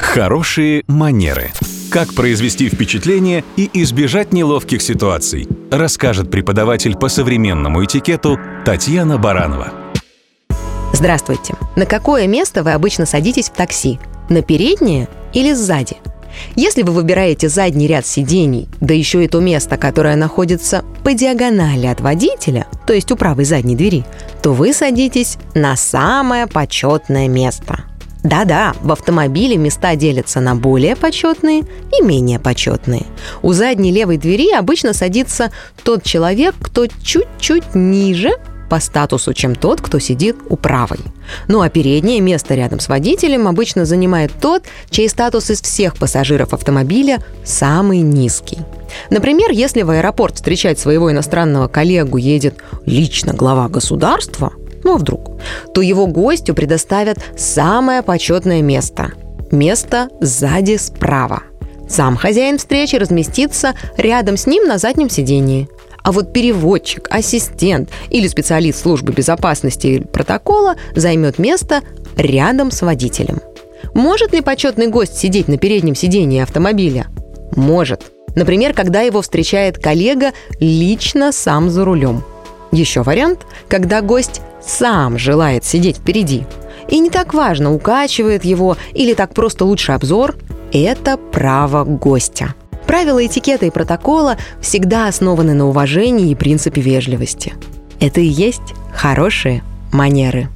Хорошие манеры. Как произвести впечатление и избежать неловких ситуаций, расскажет преподаватель по современному этикету Татьяна Баранова. Здравствуйте. На какое место вы обычно садитесь в такси? На переднее или сзади? Если вы выбираете задний ряд сидений, да еще и то место, которое находится по диагонали от водителя, то есть у правой задней двери, то вы садитесь на самое почетное место. Да-да, в автомобиле места делятся на более почетные и менее почетные. У задней левой двери обычно садится тот человек, кто чуть-чуть ниже по статусу, чем тот, кто сидит у правой. Ну а переднее место рядом с водителем обычно занимает тот, чей статус из всех пассажиров автомобиля самый низкий. Например, если в аэропорт встречать своего иностранного коллегу едет лично глава государства, ну а вдруг, то его гостю предоставят самое почетное место – место сзади справа. Сам хозяин встречи разместится рядом с ним на заднем сидении – а вот переводчик, ассистент или специалист службы безопасности или протокола займет место рядом с водителем. Может ли почетный гость сидеть на переднем сидении автомобиля? Может. Например, когда его встречает коллега лично сам за рулем. Еще вариант, когда гость сам желает сидеть впереди. И не так важно, укачивает его или так просто лучше обзор, это право гостя. Правила этикета и протокола всегда основаны на уважении и принципе вежливости. Это и есть хорошие манеры.